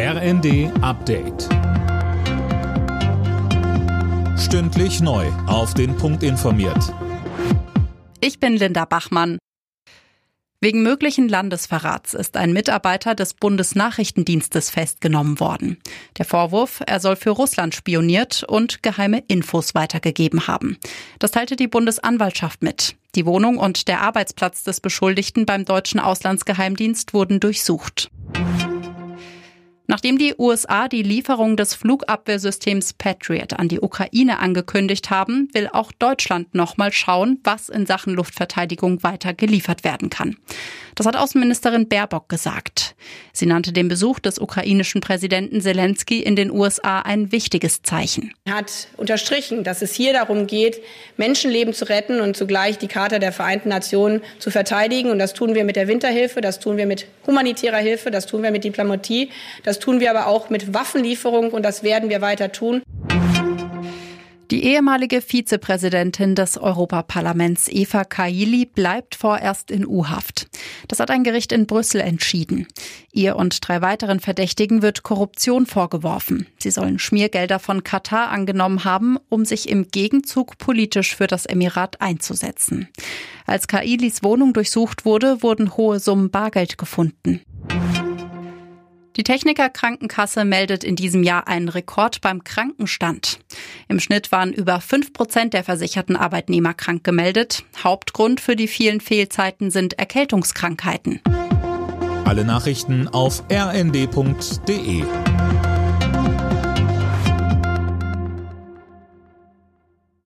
RND Update. Stündlich neu. Auf den Punkt informiert. Ich bin Linda Bachmann. Wegen möglichen Landesverrats ist ein Mitarbeiter des Bundesnachrichtendienstes festgenommen worden. Der Vorwurf, er soll für Russland spioniert und geheime Infos weitergegeben haben. Das teilte die Bundesanwaltschaft mit. Die Wohnung und der Arbeitsplatz des Beschuldigten beim deutschen Auslandsgeheimdienst wurden durchsucht. Nachdem die USA die Lieferung des Flugabwehrsystems Patriot an die Ukraine angekündigt haben, will auch Deutschland nochmal schauen, was in Sachen Luftverteidigung weiter geliefert werden kann. Das hat Außenministerin Baerbock gesagt. Sie nannte den Besuch des ukrainischen Präsidenten Zelensky in den USA ein wichtiges Zeichen. Er hat unterstrichen, dass es hier darum geht, Menschenleben zu retten und zugleich die Charta der Vereinten Nationen zu verteidigen. Und das tun wir mit der Winterhilfe, das tun wir mit humanitärer Hilfe, das tun wir mit Diplomatie, das tun wir aber auch mit Waffenlieferung und das werden wir weiter tun. Die ehemalige Vizepräsidentin des Europaparlaments Eva Kaili bleibt vorerst in U-Haft. Das hat ein Gericht in Brüssel entschieden. Ihr und drei weiteren Verdächtigen wird Korruption vorgeworfen. Sie sollen Schmiergelder von Katar angenommen haben, um sich im Gegenzug politisch für das Emirat einzusetzen. Als Kailis Wohnung durchsucht wurde, wurden hohe Summen Bargeld gefunden. Die Techniker Krankenkasse meldet in diesem Jahr einen Rekord beim Krankenstand. Im Schnitt waren über fünf Prozent der versicherten Arbeitnehmer krank gemeldet. Hauptgrund für die vielen Fehlzeiten sind Erkältungskrankheiten. Alle Nachrichten auf rnd.de